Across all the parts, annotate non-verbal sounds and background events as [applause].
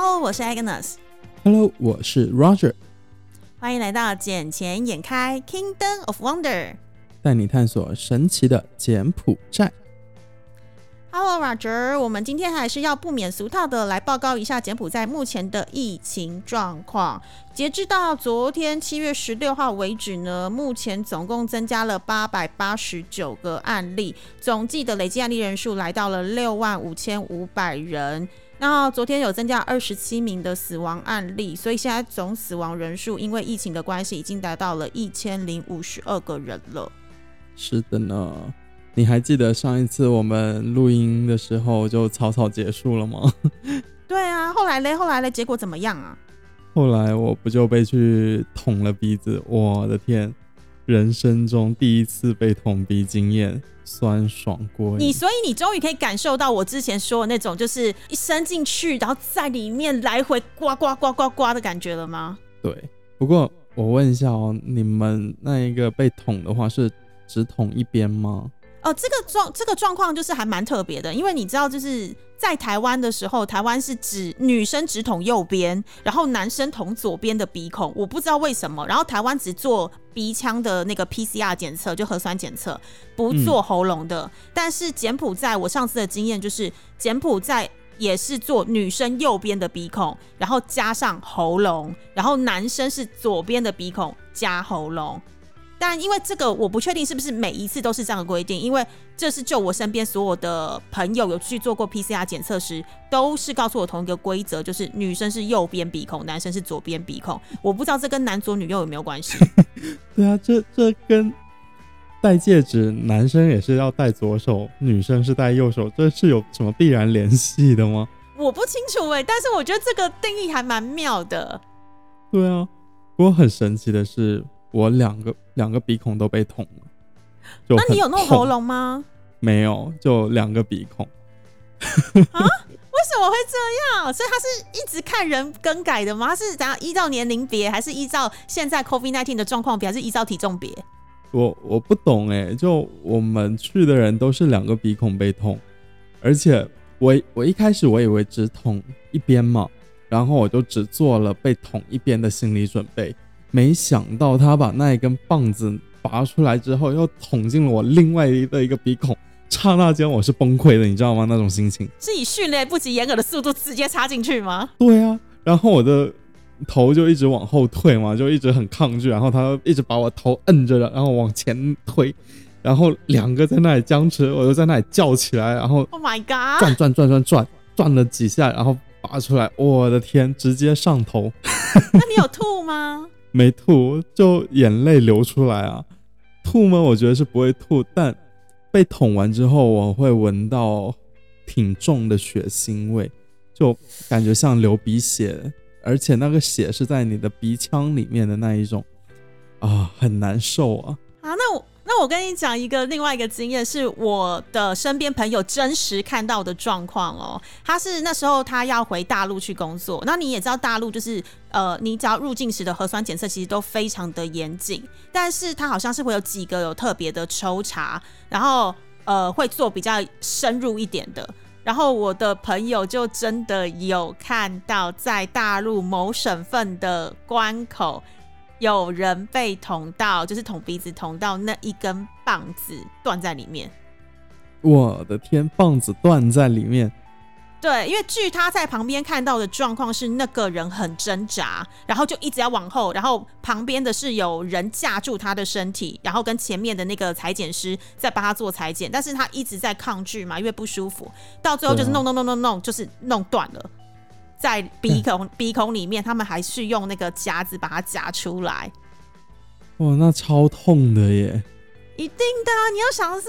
Hello，我是 Agnes。Hello，我是 Roger。欢迎来到《捡钱眼开 Kingdom of Wonder》，带你探索神奇的柬埔寨。Hello Roger，我们今天还是要不免俗套的来报告一下柬埔寨目前的疫情状况。截至到昨天七月十六号为止呢，目前总共增加了八百八十九个案例，总计的累计案例人数来到了六万五千五百人。那昨天有增加二十七名的死亡案例，所以现在总死亡人数因为疫情的关系已经达到了一千零五十二个人了。是的呢，你还记得上一次我们录音的时候就草草结束了吗？[laughs] 对啊，后来嘞，后来嘞，结果怎么样啊？后来我不就被去捅了鼻子？我的天，人生中第一次被捅鼻经验。酸爽过你，所以你终于可以感受到我之前说的那种，就是一伸进去，然后在里面来回刮刮刮刮刮的感觉了吗？对。不过我问一下哦，你们那一个被捅的话是只捅一边吗？哦，这个状这个状况就是还蛮特别的，因为你知道，就是在台湾的时候，台湾是指女生只捅右边，然后男生捅左边的鼻孔。我不知道为什么，然后台湾只做鼻腔的那个 PCR 检测，就核酸检测，不做喉咙的。但是柬埔寨，我上次的经验就是柬埔寨也是做女生右边的鼻孔，然后加上喉咙，然后男生是左边的鼻孔加喉咙。但因为这个，我不确定是不是每一次都是这样的规定，因为这是就我身边所有的朋友有去做过 PCR 检测时，都是告诉我同一个规则，就是女生是右边鼻孔，男生是左边鼻孔。我不知道这跟男左女右有没有关系。[laughs] 对啊，这这跟戴戒指，男生也是要戴左手，女生是戴右手，这是有什么必然联系的吗？我不清楚哎，但是我觉得这个定义还蛮妙的。对啊，不过很神奇的是。我两个两个鼻孔都被捅了，那你有弄喉咙吗？[laughs] 没有，就两个鼻孔。[laughs] 啊？为什么会这样？所以他是一直看人更改的吗？他是怎样依照年龄别，还是依照现在 COVID nineteen 的状况别，还是依照体重别？我我不懂哎，就我们去的人都是两个鼻孔被捅，而且我我一开始我以为只捅一边嘛，然后我就只做了被捅一边的心理准备。没想到他把那一根棒子拔出来之后，又捅进了我另外的一个鼻孔，刹那间我是崩溃的，你知道吗？那种心情是以迅雷不及掩耳的速度直接插进去吗？对啊，然后我的头就一直往后退嘛，就一直很抗拒，然后他一直把我头摁着了，然后往前推，然后两个在那里僵持，我就在那里叫起来，然后 Oh my God，转转转转转转了几下，然后拔出来，我的天，直接上头。[laughs] 那你有吐吗？没吐，就眼泪流出来啊！吐吗？我觉得是不会吐，但被捅完之后，我会闻到挺重的血腥味，就感觉像流鼻血，而且那个血是在你的鼻腔里面的那一种，啊，很难受啊！啊，那我。那我跟你讲一个另外一个经验，是我的身边朋友真实看到的状况哦。他是那时候他要回大陆去工作，那你也知道大陆就是呃，你只要入境时的核酸检测其实都非常的严谨，但是他好像是会有几个有特别的抽查，然后呃会做比较深入一点的。然后我的朋友就真的有看到在大陆某省份的关口。有人被捅到，就是捅鼻子捅到那一根棒子断在里面。我的天，棒子断在里面。对，因为据他在旁边看到的状况是，那个人很挣扎，然后就一直要往后，然后旁边的是有人架住他的身体，然后跟前面的那个裁剪师在帮他做裁剪，但是他一直在抗拒嘛，因为不舒服，到最后就是弄弄弄弄弄，就是弄断了。在鼻孔 [laughs] 鼻孔里面，他们还是用那个夹子把它夹出来。哇，那超痛的耶！一定的，你要想的是，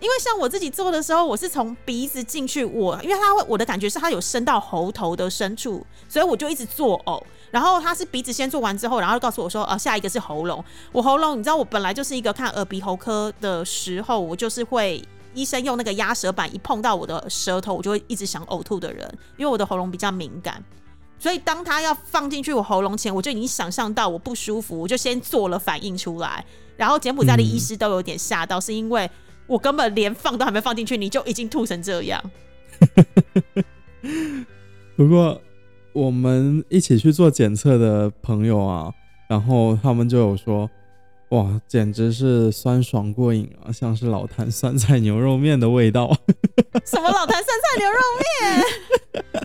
因为像我自己做的时候，我是从鼻子进去，我因为它会，我的感觉是它有伸到喉头的深处，所以我就一直作呕。然后他是鼻子先做完之后，然后告诉我说，啊，下一个是喉咙。我喉咙，你知道，我本来就是一个看耳鼻喉科的时候，我就是会。医生用那个压舌板一碰到我的舌头，我就会一直想呕吐的人，因为我的喉咙比较敏感，所以当他要放进去我喉咙前，我就已经想象到我不舒服，我就先做了反应出来。然后柬埔寨的医师都有点吓到，是因为我根本连放都还没放进去，你就已经吐成这样。[laughs] 不过我们一起去做检测的朋友啊，然后他们就有说，哇，简直是酸爽过瘾啊，像是老坛酸菜牛肉面的味道。什么老坛酸菜牛肉面？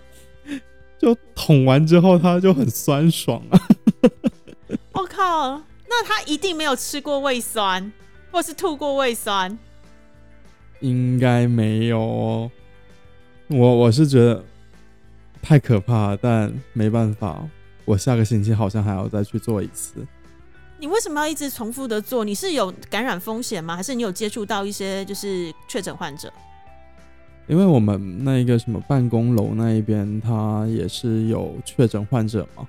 [laughs] 就捅完之后，它就很酸爽啊。[laughs] 我靠，那他一定没有吃过胃酸，或是吐过胃酸。应该没有哦。我我是觉得太可怕，但没办法，我下个星期好像还要再去做一次。你为什么要一直重复的做？你是有感染风险吗？还是你有接触到一些就是确诊患者？因为我们那一个什么办公楼那一边，它也是有确诊患者嘛，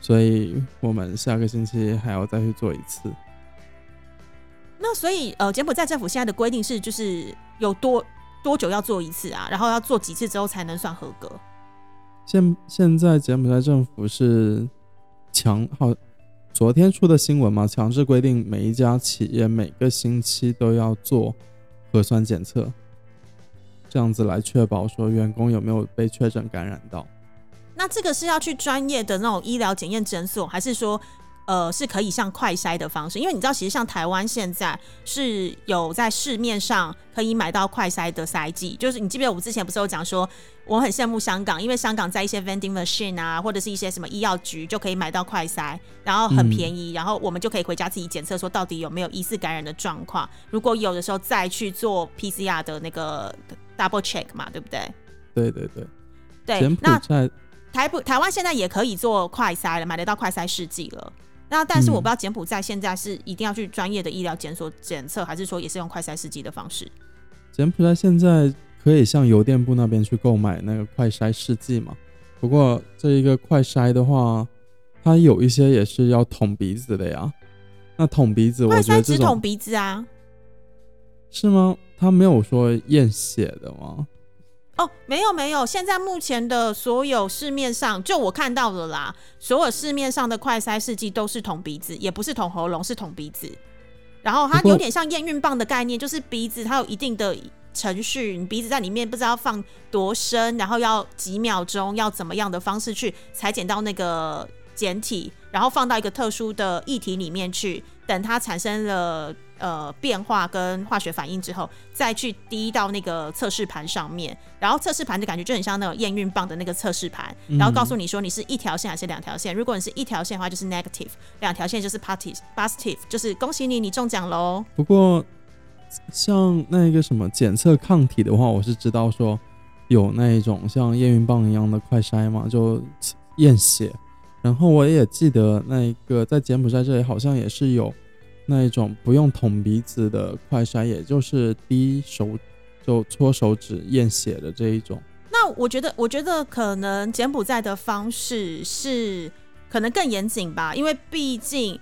所以我们下个星期还要再去做一次。那所以呃，柬埔寨政府现在的规定是，就是有多多久要做一次啊？然后要做几次之后才能算合格？现现在柬埔寨政府是强好，昨天出的新闻嘛，强制规定每一家企业每个星期都要做核酸检测。这样子来确保说员工有没有被确诊感染到？那这个是要去专业的那种医疗检验诊所，还是说？呃，是可以像快筛的方式，因为你知道，其实像台湾现在是有在市面上可以买到快筛的筛剂，就是你记不记得我们之前不是有讲说，我很羡慕香港，因为香港在一些 vending machine 啊，或者是一些什么医药局就可以买到快筛，然后很便宜，然后我们就可以回家自己检测，说到底有没有疑似感染的状况，如果有的时候再去做 PCR 的那个 double check 嘛，对不对？对对对，对。那台不台湾现在也可以做快筛了，买得到快筛试剂了。那但是我不知道柬埔寨现在是一定要去专业的医疗检所检测，还是说也是用快筛试剂的方式？柬埔寨现在可以向邮电部那边去购买那个快筛试剂嘛？不过这一个快筛的话，它有一些也是要捅鼻子的呀。那捅鼻子，我觉得只捅鼻子啊？是吗？他没有说验血的吗？哦，没有没有，现在目前的所有市面上，就我看到的啦，所有市面上的快筛试剂都是捅鼻子，也不是捅喉咙，是捅鼻子。然后它有点像验孕棒的概念，就是鼻子它有一定的程序，你鼻子在里面不知道放多深，然后要几秒钟，要怎么样的方式去裁剪到那个简体，然后放到一个特殊的液体里面去，等它产生了。呃，变化跟化学反应之后，再去滴到那个测试盘上面，然后测试盘的感觉就很像那种验孕棒的那个测试盘，然后告诉你说你是一条线还是两条线。如果你是一条线的话，就是 negative；两条线就是 positive，就是恭喜你，你中奖喽。不过，像那个什么检测抗体的话，我是知道说有那一种像验孕棒一样的快筛嘛，就验血。然后我也记得那个在柬埔寨这里好像也是有。那一种不用捅鼻子的快筛，也就是滴手就搓手指验血的这一种。那我觉得，我觉得可能柬埔寨的方式是可能更严谨吧，因为毕竟，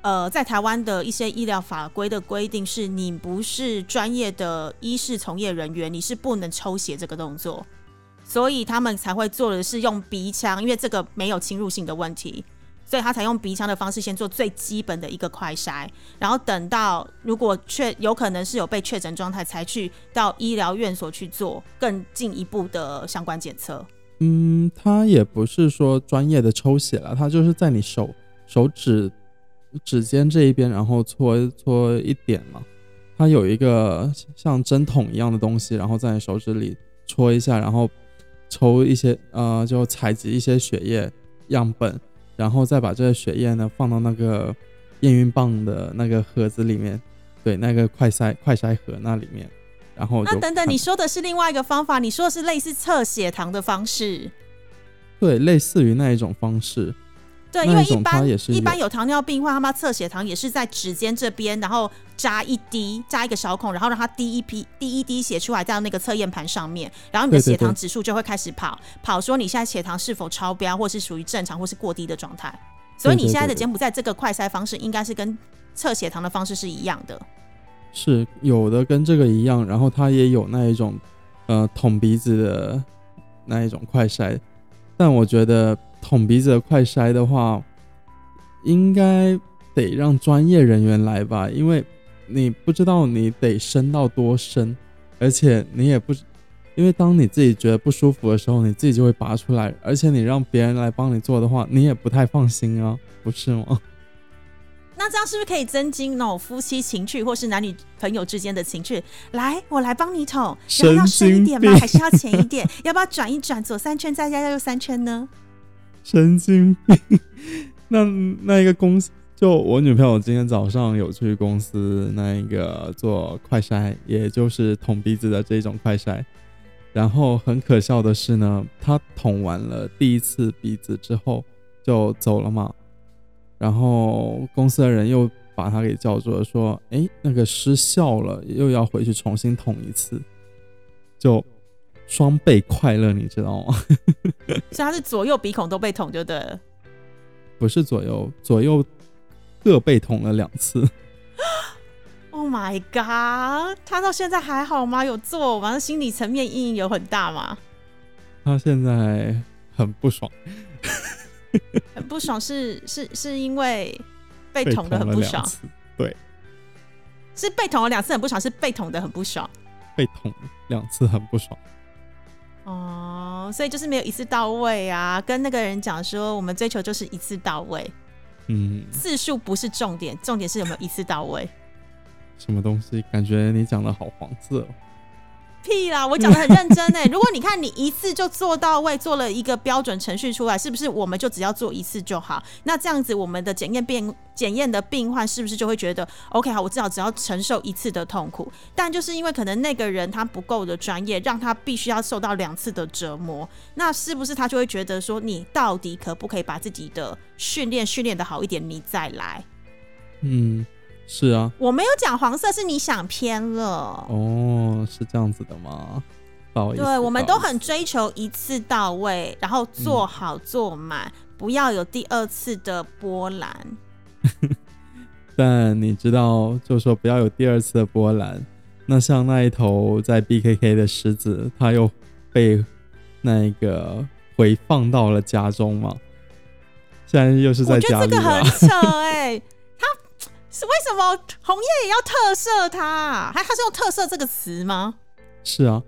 呃，在台湾的一些医疗法规的规定是，你不是专业的医事从业人员，你是不能抽血这个动作，所以他们才会做的是用鼻腔，因为这个没有侵入性的问题。所以他采用鼻腔的方式先做最基本的一个快筛，然后等到如果确有可能是有被确诊状态，才去到医疗院所去做更进一步的相关检测。嗯，他也不是说专业的抽血了，他就是在你手手指指尖这一边，然后搓搓一点嘛。他有一个像针筒一样的东西，然后在你手指里戳一下，然后抽一些呃，就采集一些血液样本。然后再把这个血液呢放到那个验孕棒的那个盒子里面，对，那个快筛快筛盒那里面，然后那等等，你说的是另外一个方法，你说的是类似测血糖的方式，对，类似于那一种方式。对，因为一般一般有糖尿病患，他们测血糖也是在指尖这边，然后扎一滴，扎一个小孔，然后让它滴一滴滴一滴血出来，在那个测验盘上面，然后你的血糖指数就会开始跑跑，说你现在血糖是否超标，或是属于正常，或是过低的状态。所以你现在的柬埔寨这个快筛方式，应该是跟测血糖的方式是一样的。是有的跟这个一样，然后它也有那一种呃捅鼻子的那一种快筛，但我觉得。捅鼻子的快筛的话，应该得让专业人员来吧，因为你不知道你得伸到多深，而且你也不因为当你自己觉得不舒服的时候，你自己就会拔出来，而且你让别人来帮你做的话，你也不太放心啊，不是吗？那这样是不是可以增进那种夫妻情趣，或是男女朋友之间的情趣？来，我来帮你捅，然后要深一点吗？还是要浅一点？要不要转一转，左三圈再加右三圈呢？神经病！[laughs] 那那一个公司，就我女朋友今天早上有去公司那一个做快筛，也就是捅鼻子的这种快筛。然后很可笑的是呢，她捅完了第一次鼻子之后就走了嘛。然后公司的人又把他给叫住了，说：“哎，那个失效了，又要回去重新捅一次，就双倍快乐，你知道吗？” [laughs] 所以他是左右鼻孔都被捅就对了，不是左右，左右各被捅了两次。[gasps] Oh my god！他到现在还好吗？有做完，心理层面阴影有很大吗？他现在很不爽。很不爽，是是是因为被捅的很不爽，对，是被捅了两次很不爽，是被捅的很不爽，被捅两次很不爽。哦，所以就是没有一次到位啊！跟那个人讲说，我们追求就是一次到位，嗯，次数不是重点，重点是有没有一次到位。什么东西？感觉你讲的好黄色。屁啦！我讲的很认真呢。[laughs] 如果你看你一次就做到位，做了一个标准程序出来，是不是我们就只要做一次就好？那这样子，我们的检验病检验的病患是不是就会觉得 OK 好？我至少只要承受一次的痛苦。但就是因为可能那个人他不够的专业，让他必须要受到两次的折磨。那是不是他就会觉得说，你到底可不可以把自己的训练训练的好一点，你再来？嗯。是啊，我没有讲黄色，是你想偏了。哦，是这样子的吗？不好意思。对，我们都很追求一次到位，然后做好做满，不要有第二次的波澜。[laughs] 但你知道，就说不要有第二次的波澜。那像那一头在 BKK 的狮子，它又被那个回放到了家中吗？现在又是在家里了。我觉得这个很扯哎。是为什么红叶也要特赦他？还他是用“特赦”这个词吗？是啊，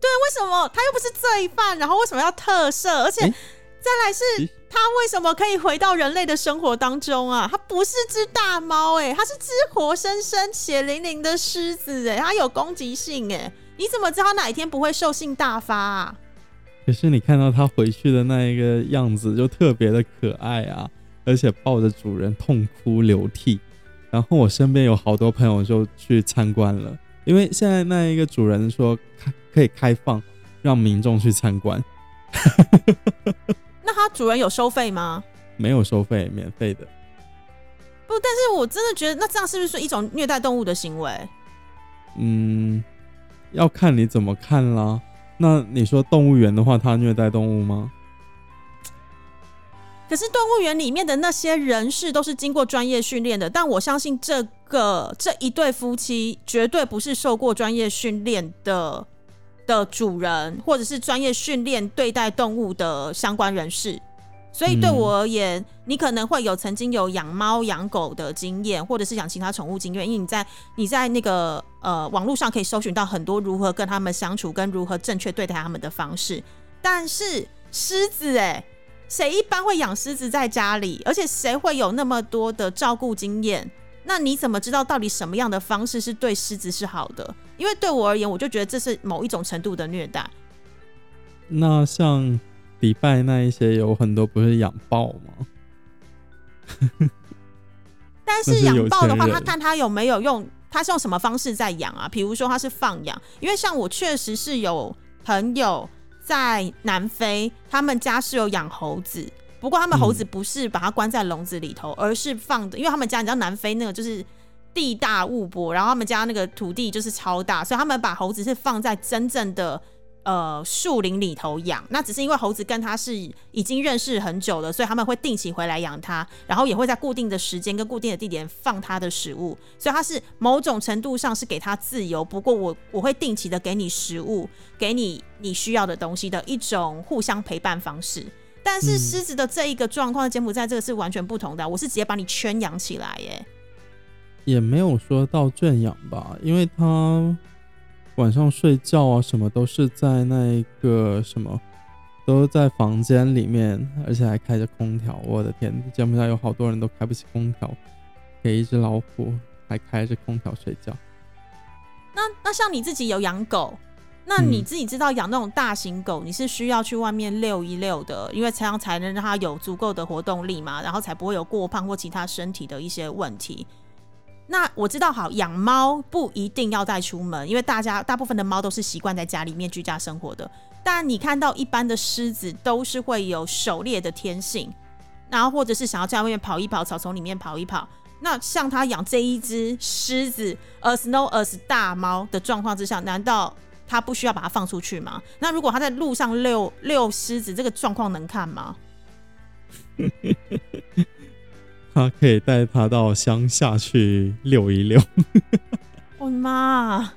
对，为什么他又不是罪犯？然后为什么要特赦？而且再来是他为什么可以回到人类的生活当中啊？他不是只大猫哎，他是只活生生血淋淋的狮子哎，他有攻击性哎，你怎么知道哪一天不会兽性大发？啊？可是你看到他回去的那一个样子，就特别的可爱啊。而且抱着主人痛哭流涕，然后我身边有好多朋友就去参观了，因为现在那一个主人说开可以开放让民众去参观。[laughs] 那他主人有收费吗？没有收费，免费的。不，但是我真的觉得那这样是不是一种虐待动物的行为？嗯，要看你怎么看啦。那你说动物园的话，它虐待动物吗？可是动物园里面的那些人士都是经过专业训练的，但我相信这个这一对夫妻绝对不是受过专业训练的的主人，或者是专业训练对待动物的相关人士。所以对我而言，你可能会有曾经有养猫养狗的经验，或者是养其他宠物经验，因为你在你在那个呃网络上可以搜寻到很多如何跟他们相处，跟如何正确对待他们的方式。但是狮子，哎。谁一般会养狮子在家里？而且谁会有那么多的照顾经验？那你怎么知道到底什么样的方式是对狮子是好的？因为对我而言，我就觉得这是某一种程度的虐待。那像迪拜那一些有很多不是养豹吗？[laughs] 但是养豹的话，他看他有没有用，他是用什么方式在养啊？比如说他是放养，因为像我确实是有朋友。在南非，他们家是有养猴子，不过他们猴子不是把它关在笼子里头，而是放的，因为他们家你知道南非那个就是地大物博，然后他们家那个土地就是超大，所以他们把猴子是放在真正的。呃，树林里头养，那只是因为猴子跟它是已经认识很久了，所以他们会定期回来养它，然后也会在固定的时间跟固定的地点放它的食物，所以它是某种程度上是给它自由。不过我我会定期的给你食物，给你你需要的东西的一种互相陪伴方式。但是狮子的这一个状况，柬埔寨这个是完全不同的，我是直接把你圈养起来耶，也没有说到圈养吧，因为它。晚上睡觉啊什么都是在那个什么，都在房间里面，而且还开着空调。我的天，柬埔寨有好多人都开不起空调，给一只老虎还开着空调睡觉。那那像你自己有养狗，那你自己知道养那种大型狗，你是需要去外面遛一遛的，因为这样才能让它有足够的活动力嘛，然后才不会有过胖或其他身体的一些问题。那我知道，好养猫不一定要带出门，因为大家大部分的猫都是习惯在家里面居家生活的。但你看到一般的狮子都是会有狩猎的天性，然后或者是想要在外面跑一跑，草丛里面跑一跑。那像他养这一只狮子，a snow as 大猫的状况之下，难道他不需要把它放出去吗？那如果他在路上遛遛狮子，这个状况能看吗？[laughs] [laughs] 他可以带他到乡下去溜一溜。[laughs] 我的妈！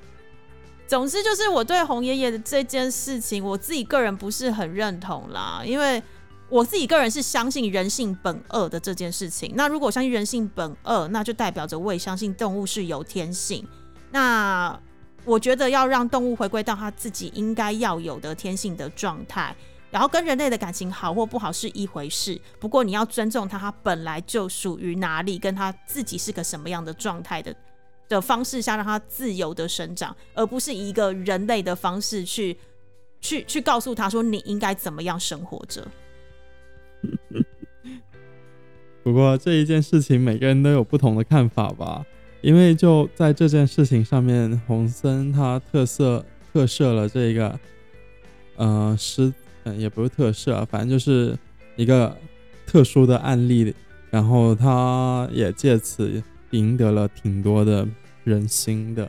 总之就是我对红爷爷的这件事情，我自己个人不是很认同啦，因为我自己个人是相信人性本恶的这件事情。那如果相信人性本恶，那就代表着我也相信动物是有天性。那我觉得要让动物回归到它自己应该要有的天性的状态。然后跟人类的感情好或不好是一回事，不过你要尊重他，他本来就属于哪里，跟他自己是个什么样的状态的的方式下，让他自由的生长，而不是一个人类的方式去去去告诉他说你应该怎么样生活着。[laughs] 不过这一件事情，每个人都有不同的看法吧，因为就在这件事情上面，洪森他特色特设了这个，呃，狮。嗯，也不是特色啊，反正就是一个特殊的案例，然后他也借此赢得了挺多的人心的，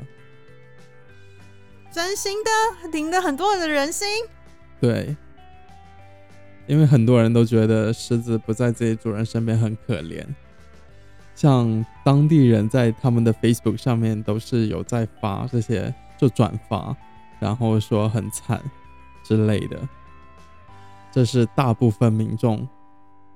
真心的赢得很多人的人心。对，因为很多人都觉得狮子不在自己主人身边很可怜，像当地人在他们的 Facebook 上面都是有在发这些，就转发，然后说很惨之类的。这是大部分民众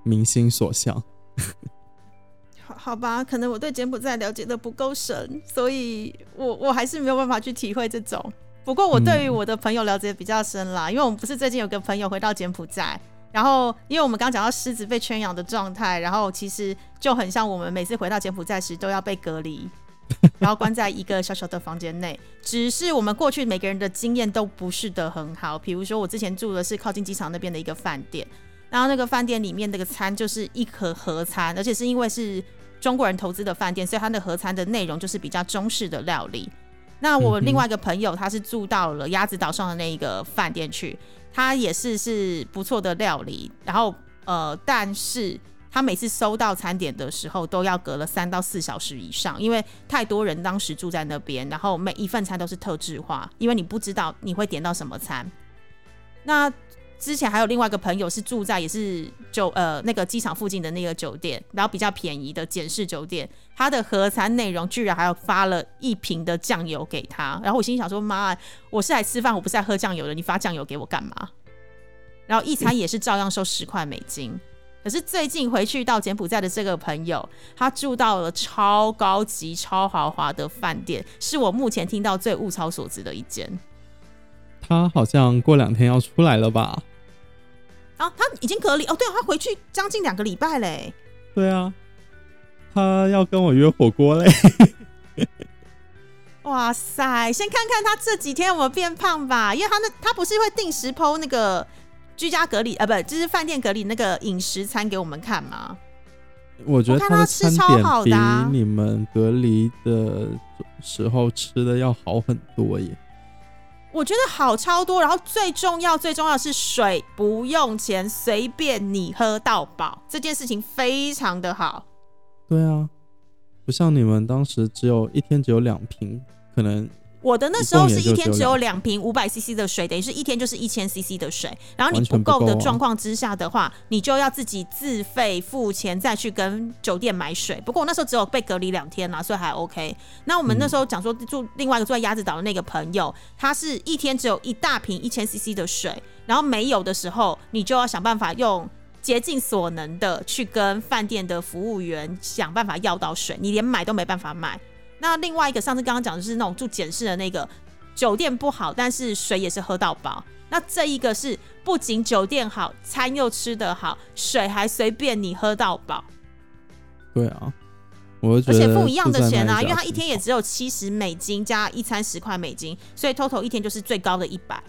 民心所向。[laughs] 好好吧，可能我对柬埔寨了解的不够深，所以我我还是没有办法去体会这种。不过我对于我的朋友了解比较深啦，因为我们不是最近有个朋友回到柬埔寨，然后因为我们刚讲到狮子被圈养的状态，然后其实就很像我们每次回到柬埔寨时都要被隔离。[laughs] 然后关在一个小小的房间内，只是我们过去每个人的经验都不是的很好。比如说，我之前住的是靠近机场那边的一个饭店，然后那个饭店里面那个餐就是一盒盒餐，而且是因为是中国人投资的饭店，所以它的盒餐的内容就是比较中式的料理。那我另外一个朋友他是住到了鸭子岛上的那一个饭店去，他也是是不错的料理，然后呃，但是。他每次收到餐点的时候，都要隔了三到四小时以上，因为太多人当时住在那边，然后每一份餐都是特制化，因为你不知道你会点到什么餐。那之前还有另外一个朋友是住在也是酒呃那个机场附近的那个酒店，然后比较便宜的简式酒店，他的合餐内容居然还要发了一瓶的酱油给他，然后我心想说妈，我是来吃饭，我不是来喝酱油的，你发酱油给我干嘛？然后一餐也是照样收十块美金。可是最近回去到柬埔寨的这个朋友，他住到了超高级、超豪华的饭店，是我目前听到最物超所值的一间。他好像过两天要出来了吧？啊，他已经隔离哦，对啊，他回去将近两个礼拜嘞。对啊，他要跟我约火锅嘞。[laughs] 哇塞，先看看他这几天有没有变胖吧，因为他那他不是会定时剖那个。居家隔离啊，不，就是饭店隔离那个饮食餐给我们看吗？我觉得他的餐点比你们隔离的时候吃的要好很多耶。我觉得好超多，然后最重要最重要是水不用钱，随便你喝到饱，这件事情非常的好。对啊，不像你们当时只有一天只有两瓶，可能。我的那时候是一天只有两瓶五百 CC 的水，等于是一天就是一千 CC 的水。然后你不够的状况之下的话，你就要自己自费付钱再去跟酒店买水。不过我那时候只有被隔离两天啦，所以还 OK。那我们那时候讲说住另外一个住在鸭子岛的那个朋友，他是一天只有一大瓶一千 CC 的水，然后没有的时候，你就要想办法用竭尽所能的去跟饭店的服务员想办法要到水，你连买都没办法买。那另外一个上次刚刚讲的是那种住简式的那个，酒店不好，但是水也是喝到饱。那这一个是不仅酒店好，餐又吃得好，水还随便你喝到饱。对啊，我而且付一样的钱啊，因为他一天也只有七十美金加一餐十块美金，所以 total 一天就是最高的一百。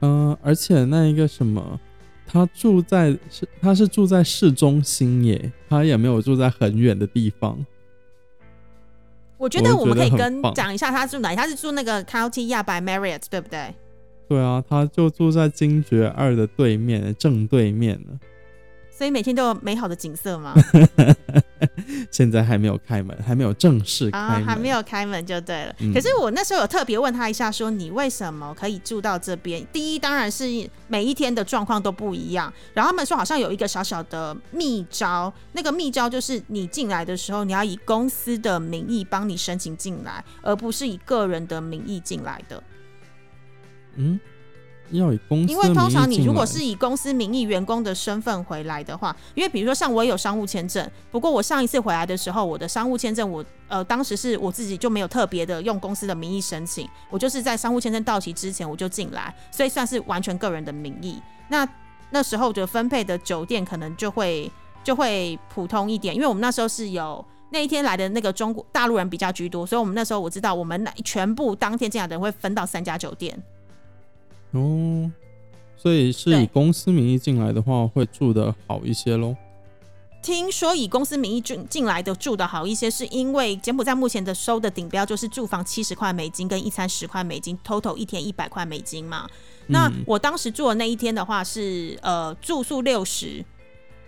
嗯、而且那一个什么，他住在是他是住在市中心耶，他也没有住在很远的地方。我觉得我我们可以跟讲一下他住哪里，他是住那个 County 亚白 Marriott 对不对？对啊，他就住在金爵二的对面，正对面呢。所以每天都有美好的景色吗？[laughs] 现在还没有开门，还没有正式开还没有开门就对了。嗯可是我那时候有特别问他一下，说你为什么可以住到这边？第一，当然是每一天的状况都不一样。然后他们说好像有一个小小的秘招，那个秘招就是你进来的时候，你要以公司的名义帮你申请进来，而不是以个人的名义进来的。嗯，要以公司因为通常你如果是以公司名义员工的身份回来的话，因为比如说像我也有商务签证，不过我上一次回来的时候，我的商务签证我呃当时是我自己就没有特别的用公司的名义申请，我就是在商务签证到期之前我就进来，所以算是完全个人的名义。那那时候的分配的酒店可能就会就会普通一点，因为我们那时候是有。那一天来的那个中国大陆人比较居多，所以我们那时候我知道，我们那全部当天进来的人会分到三家酒店。哦，所以是对以公司名义进来的话，会住的好一些喽。听说以公司名义进进来的住的好一些，是因为柬埔寨目前的收的顶标就是住房七十块美金跟一餐十块美金，total 一天一百块美金嘛。那嗯我当时住的那一天的话是呃住宿六十，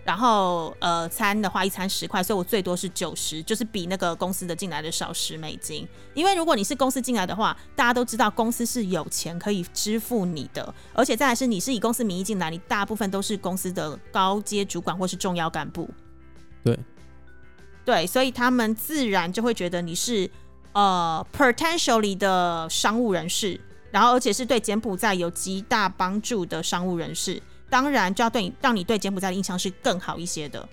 然后呃餐的话一餐十块，所以我最多是九十，就是比那个公司的进来的少十美金。因为如果你是公司进来的话，大家都知道公司是有钱可以支付你的，而且再来是你是以公司名义进来，你大部分都是公司的高阶主管或是重要干部。对，对，所以他们自然就会觉得你是呃 potentially 的商务人士，然后而且是对柬埔寨有极大帮助的商务人士，当然就要对你让你对柬埔寨的印象是更好一些的。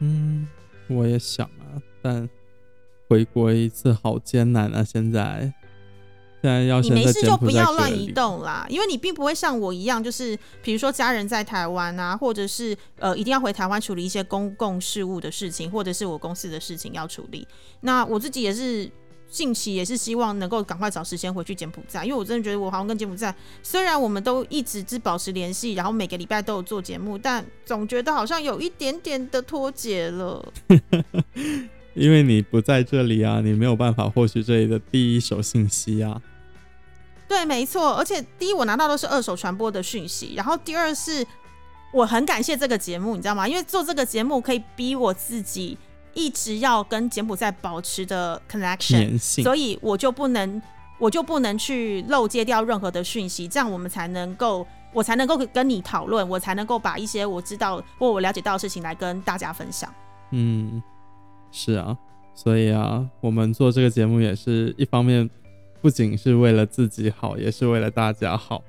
嗯，我也想啊，但回国一次好艰难啊！现在，现在要你先没事就不要乱移。动啦，因为你并不会像我一样，就是比如说家人在台湾啊，或者是呃一定要回台湾处理一些公共事务的事情，或者是我公司的事情要处理。那我自己也是近期也是希望能够赶快找时间回去柬埔寨，因为我真的觉得我好像跟柬埔寨虽然我们都一直只保持联系，然后每个礼拜都有做节目，但总觉得好像有一点点的脱节了。[laughs] 因为你不在这里啊，你没有办法获取这里的第一手信息啊。对，没错。而且第一，我拿到都是二手传播的讯息，然后第二是，我很感谢这个节目，你知道吗？因为做这个节目可以逼我自己一直要跟柬埔寨保持的 connection，所以我就不能，我就不能去漏接掉任何的讯息，这样我们才能够，我才能够跟你讨论，我才能够把一些我知道或我了解到的事情来跟大家分享。嗯，是啊，所以啊，我们做这个节目也是一方面，不仅是为了自己好，也是为了大家好，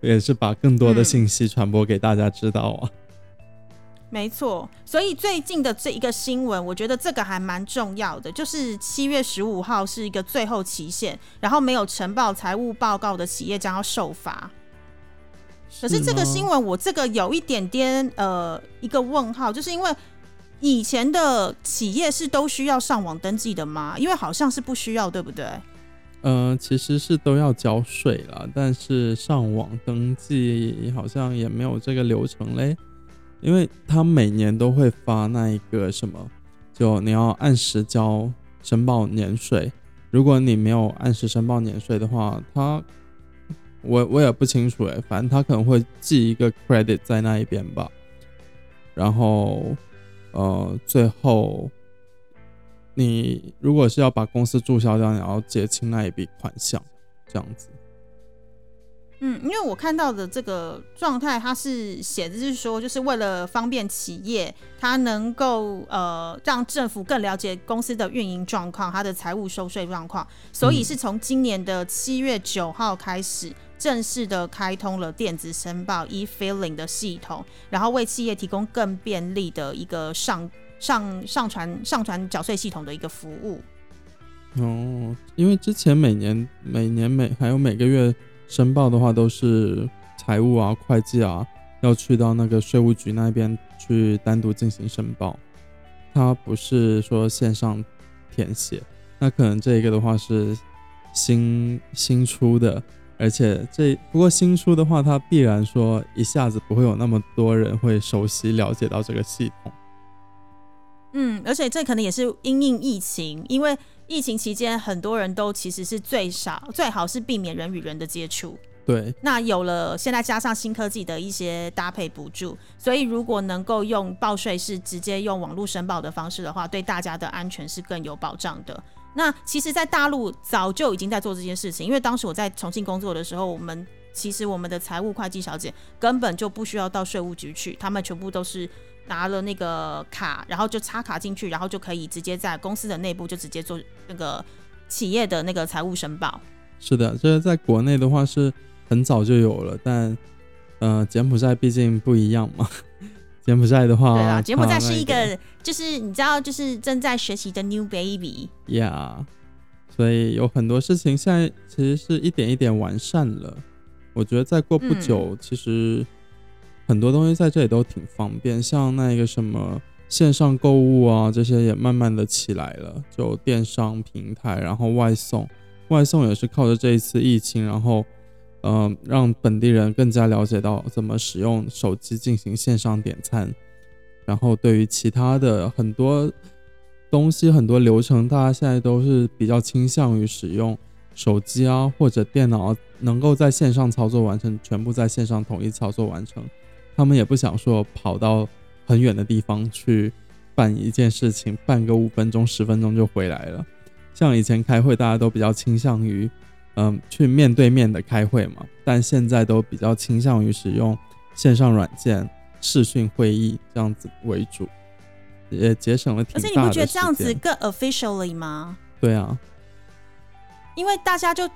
也是把更多的嗯信息传播给大家知道啊。没错，所以最近的这一个新闻，我觉得这个还蛮重要的，就是七月十五号是一个最后期限，然后没有呈报财务报告的企业将要受罚。可是这个新闻，我这个有一点点呃一个问号，就是因为以前的企业是都需要上网登记的吗？因为好像是不需要，对不对？呃，其实是都要交税了，但是上网登记好像也没有这个流程嘞，因为他每年都会发那一个什么，就你要按时交申报年税，如果你没有按时申报年税的话，他我我也不清楚诶，反正他可能会记一个 credit 在那一边吧，然后呃最后。你如果是要把公司注销掉，你要结清那一笔款项，这样子。嗯，因为我看到的这个状态，它是写的是说，就是为了方便企业，它能够呃让政府更了解公司的运营状况、它的财务收税状况，所以是从今年的七月九号开始，正式的开通了电子申报 e-filing 的系统，然后为企业提供更便利的一个上上上传上传缴税系统的一个服务。哦，因为之前每年、每年每还有每个月申报的话，都是财务啊、会计啊，要去到那个税务局那边去单独进行申报，它不是说线上填写。那可能这个的话是新新出的，而且这不过新出的话，它必然说一下子不会有那么多人会熟悉了解到这个系统。嗯，而且这可能也是因应疫情，因为疫情期间很多人都其实是最少最好是避免人与人的接触。对，那有了现在加上新科技的一些搭配补助，所以如果能够用报税是直接用网络申报的方式的话，对大家的安全是更有保障的。那其实，在大陆早就已经在做这件事情，因为当时我在重庆工作的时候，我们其实我们的财务会计小姐根本就不需要到税务局去，他们全部都是。拿了那个卡，然后就插卡进去，然后就可以直接在公司的内部就直接做那个企业的那个财务申报。是的，这个在国内的话是很早就有了，但呃，柬埔寨毕竟不一样嘛。[laughs] 柬埔寨的话，对啊，柬埔寨是一个就是你知道就是正在学习的 new baby。Yeah，所以有很多事情现在其实是一点一点完善了。我觉得再过不久，其实。很多东西在这里都挺方便，像那个什么线上购物啊，这些也慢慢的起来了，就电商平台，然后外送，外送也是靠着这一次疫情，然后，嗯，让本地人更加了解到怎么使用手机进行线上点餐，然后对于其他的很多东西、很多流程，大家现在都是比较倾向于使用手机啊或者电脑，能够在线上操作完成，全部在线上统一操作完成。他们也不想说跑到很远的地方去办一件事情，办个五分钟、十分钟就回来了。像以前开会，大家都比较倾向于，嗯，去面对面的开会嘛。但现在都比较倾向于使用线上软件、视讯会议这样子为主，也节省了挺大的而且你不觉得这样子更 officially 吗？对啊，因为大家就。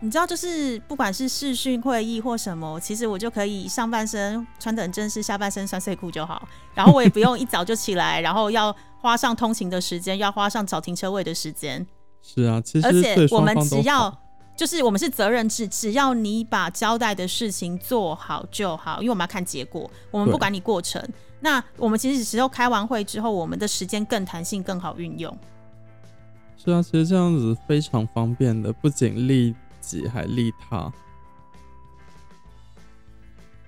你知道，就是不管是视讯会议或什么，其实我就可以上半身穿的很正式，下半身穿睡裤就好。然后我也不用一早就起来，然后要花上通勤的时间，要花上找停车位的时间。是啊，其实而且我们只要就是我们是责任制，只要你把交代的事情做好就好，因为我们要看结果，我们不管你过程。那我们其实时候开完会之后，我们的时间更弹性，更好运用。是啊，其实这样子非常方便的，不仅利。己还利他，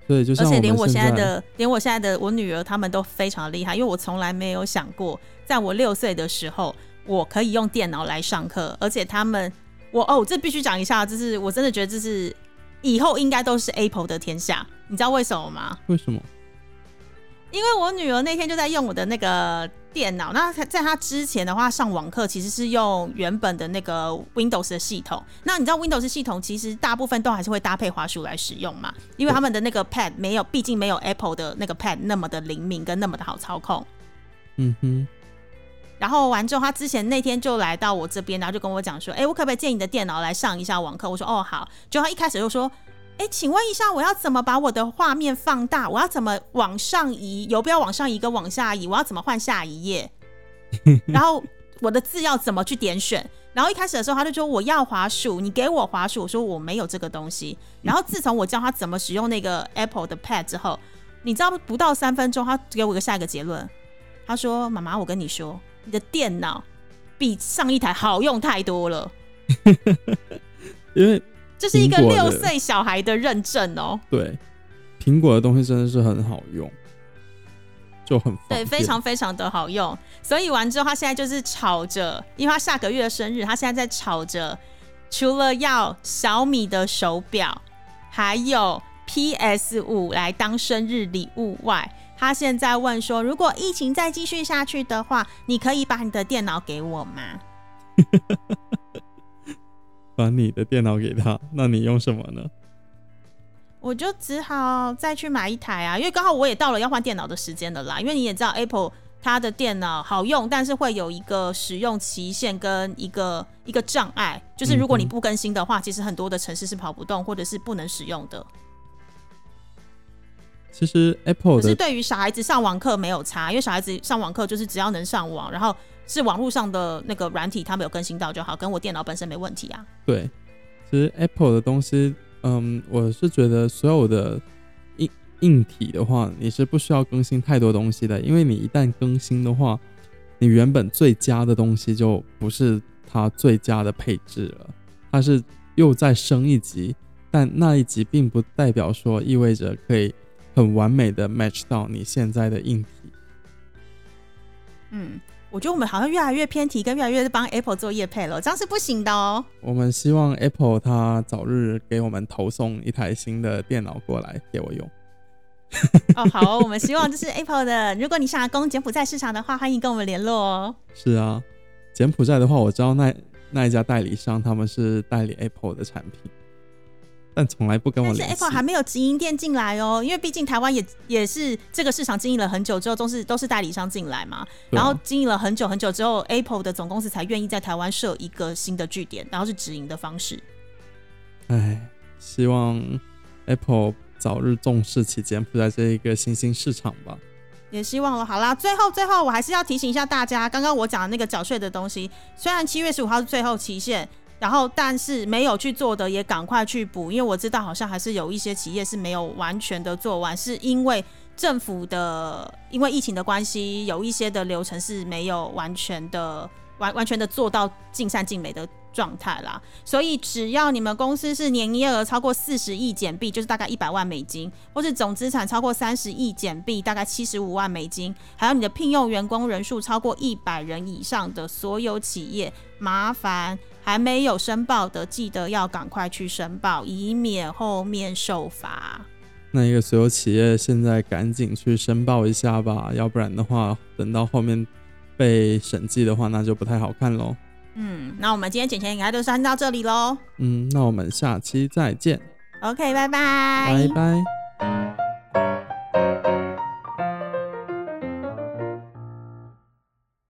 对，就而且连我现在的，连我现在的我女儿，他们都非常厉害，因为我从来没有想过，在我六岁的时候，我可以用电脑来上课，而且他们，我哦，这必须讲一下，就是我真的觉得这是以后应该都是 Apple 的天下，你知道为什么吗？为什么？因为我女儿那天就在用我的那个电脑，那在他之前的话上网课其实是用原本的那个 Windows 的系统。那你知道 Windows 系统其实大部分都还是会搭配滑鼠来使用嘛？因为他们的那个 Pad 没有，毕竟没有 Apple 的那个 Pad 那么的灵敏跟那么的好操控。嗯哼。然后完之后，他之前那天就来到我这边，然后就跟我讲说：“哎，我可不可以借你的电脑来上一下网课？”我说：“哦，好。”就他一开始就说。哎，请问一下，我要怎么把我的画面放大？我要怎么往上移？有不要往上移跟往下移？我要怎么换下一页？[laughs] 然后我的字要怎么去点选？然后一开始的时候，他就说我要滑鼠，你给我滑鼠。我说我没有这个东西。[laughs] 然后自从我教他怎么使用那个 Apple 的 Pad 之后，你知道不到三分钟，他给我一个下一个结论。他说：“妈妈，我跟你说，你的电脑比上一台好用太多了。[laughs] ”因为。这是一个六岁小孩的认证哦。对，苹果的东西真的是很好用，就很对，非常非常的好用。所以完之后，他现在就是吵着，因为他下个月生日，他现在在吵着，除了要小米的手表，还有 PS 五来当生日礼物外，他现在问说，如果疫情再继续下去的话，你可以把你的电脑给我吗？[laughs] 把你的电脑给他，那你用什么呢？我就只好再去买一台啊，因为刚好我也到了要换电脑的时间了啦。因为你也知道，Apple 它的电脑好用，但是会有一个使用期限跟一个一个障碍，就是如果你不更新的话，其实很多的城市是跑不动或者是不能使用的。其实 Apple 可是对于小孩子上网课没有差，因为小孩子上网课就是只要能上网，然后是网络上的那个软体，他们有更新到就好，跟我电脑本身没问题啊。对，其实 Apple 的东西，嗯，我是觉得所有的硬硬体的话，你是不需要更新太多东西的，因为你一旦更新的话，你原本最佳的东西就不是它最佳的配置了，它是又再升一级，但那一级并不代表说意味着可以很完美的 match 到你现在的硬体。嗯，我觉得我们好像越来越偏题，跟越来越帮 Apple 做业配了，这样是不行的哦。我们希望 Apple 它早日给我们投送一台新的电脑过来给我用。哦，好，我们希望就是 Apple 的，如果你想要攻柬埔寨市场的话，欢迎跟我们联络哦。是啊，柬埔寨的话，我知道那那一家代理商他们是代理 Apple 的产品。但从来不跟我联系。但是 Apple 还没有直营店进来哦，因为毕竟台湾也也是这个市场经营了很久之后，都是都是代理商进来嘛。然后经营了很久很久之后，Apple 的总公司才愿意在台湾设一个新的据点，然后是直营的方式。哎，希望 Apple 早日重视起柬埔寨这一个新兴市场吧。也希望了。好啦，最后最后我还是要提醒一下大家，刚刚我讲的那个缴税的东西，虽然七月十五号是最后期限。然后，但是没有去做的也赶快去补，因为我知道好像还是有一些企业是没有完全的做完，是因为政府的因为疫情的关系，有一些的流程是没有完全的完完全的做到尽善尽美的状态啦。所以，只要你们公司是年营业额超过四十亿减币，就是大概一百万美金，或是总资产超过三十亿减币，大概七十五万美金，还有你的聘用员工人数超过一百人以上的所有企业，麻烦。还没有申报的，记得要赶快去申报，以免后面受罚。那一个所有企业现在赶紧去申报一下吧，要不然的话，等到后面被审计的话，那就不太好看喽。嗯，那我们今天剪钱应该就先到这里喽。嗯，那我们下期再见。OK，拜拜。拜拜。